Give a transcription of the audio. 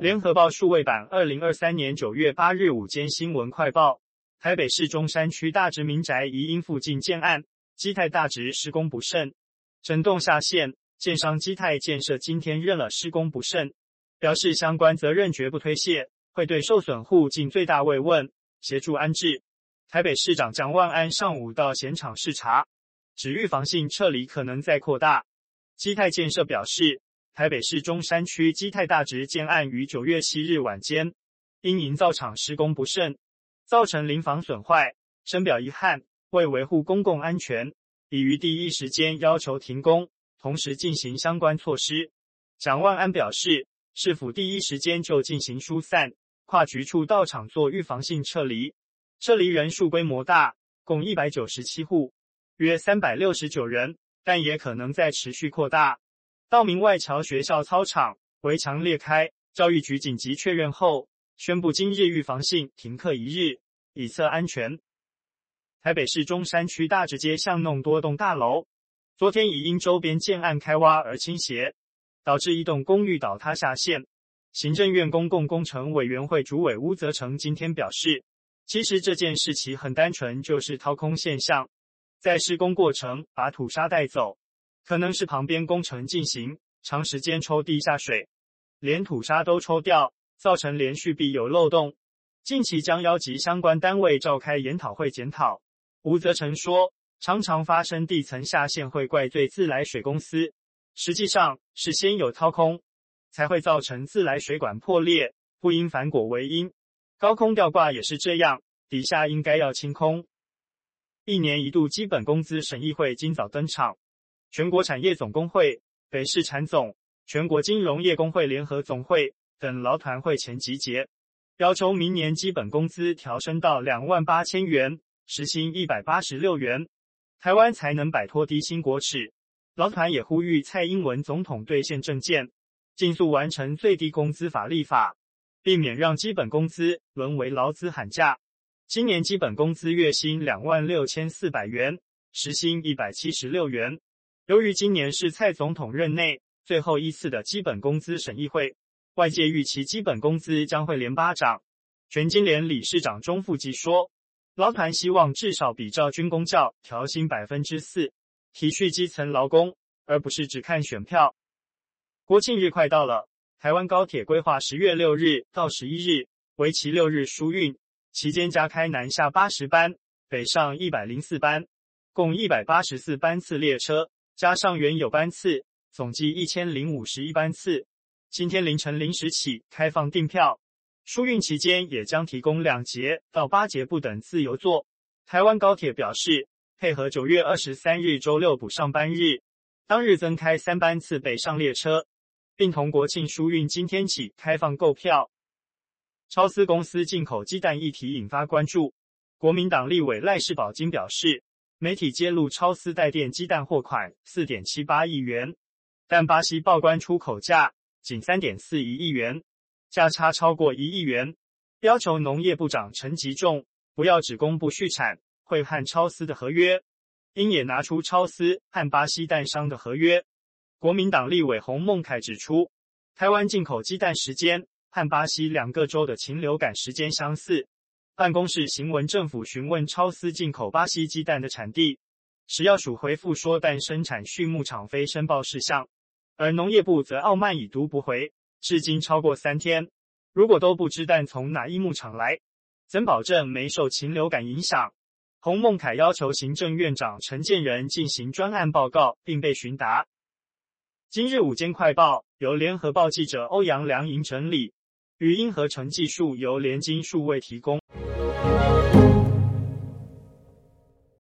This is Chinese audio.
联合报数位版，二零二三年九月八日午间新闻快报：台北市中山区大直民宅疑因附近建案基泰大直施工不慎，整栋下线，建商基泰建设今天认了施工不慎，表示相关责任绝不推卸，会对受损户尽最大慰问，协助安置。台北市长蒋万安上午到现场视察，指预防性撤离可能再扩大。基泰建设表示，台北市中山区基泰大直建案于九月七日晚间，因营造厂施工不慎，造成邻房损坏，深表遗憾。为维护公共安全，已于第一时间要求停工，同时进行相关措施。蒋万安表示，市府第一时间就进行疏散，跨局处到场做预防性撤离，撤离人数规模大，共一百九十七户，约三百六十九人。但也可能在持续扩大。道明外桥学校操场围墙裂开，教育局紧急确认后，宣布今日预防性停课一日，以测安全。台北市中山区大直街巷弄多栋大楼，昨天已因周边建案开挖而倾斜，导致一栋公寓倒塌下陷。行政院公共工程委员会主委吴泽成今天表示，其实这件事情很单纯，就是掏空现象。在施工过程把土沙带走，可能是旁边工程进行长时间抽地下水，连土沙都抽掉，造成连续壁有漏洞。近期将邀集相关单位召开研讨会检讨。吴泽成说，常常发生地层下陷会怪罪自来水公司，实际上是先有掏空，才会造成自来水管破裂，不因反果为因。高空吊挂也是这样，底下应该要清空。一年一度基本工资审议会今早登场，全国产业总工会、北市产总、全国金融业工会联合总会等劳团会前集结，要求明年基本工资调升到两万八千元，时薪一百八十六元，台湾才能摆脱低薪国耻。劳团也呼吁蔡英文总统兑现政见，尽速完成最低工资法立法，避免让基本工资沦为劳资喊价。今年基本工资月薪两万六千四百元，时薪一百七十六元。由于今年是蔡总统任内最后一次的基本工资审议会，外界预期基本工资将会连八涨。全金联理事长钟富吉说，劳团希望至少比照军公教调薪百分之四，体恤基层劳工，而不是只看选票。国庆日快到了，台湾高铁规划十月六日到十一日，为期六日疏运。期间加开南下八十班，北上一百零四班，共一百八十四班次列车，加上原有班次，总计一千零五十一班次。今天凌晨零时起开放订票，疏运期间也将提供两节到八节不等自由座。台湾高铁表示，配合九月二十三日周六补上班日，当日增开三班次北上列车，并同国庆疏运今天起开放购票。超丝公司进口鸡蛋议题引发关注，国民党立委赖士葆今表示，媒体揭露超丝带电鸡蛋货款四点七八亿元，但巴西报关出口价仅三点四一亿元，价差超过一亿元，要求农业部长陈吉仲不要只公布续产会和超丝的合约，应也拿出超丝和巴西蛋商的合约。国民党立委洪孟楷指出，台湾进口鸡蛋时间。和巴西两个州的禽流感时间相似，办公室行文政府询问超丝进口巴西鸡蛋的产地，食药署回复说蛋生产畜牧场非申报事项，而农业部则傲慢已读不回，至今超过三天，如果都不知蛋从哪一牧场来，怎保证没受禽流感影响？洪孟凯要求行政院长陈建仁进行专案报告，并被询答。今日午间快报由联合报记者欧阳良莹整理。语音合成技术由联经数位提供。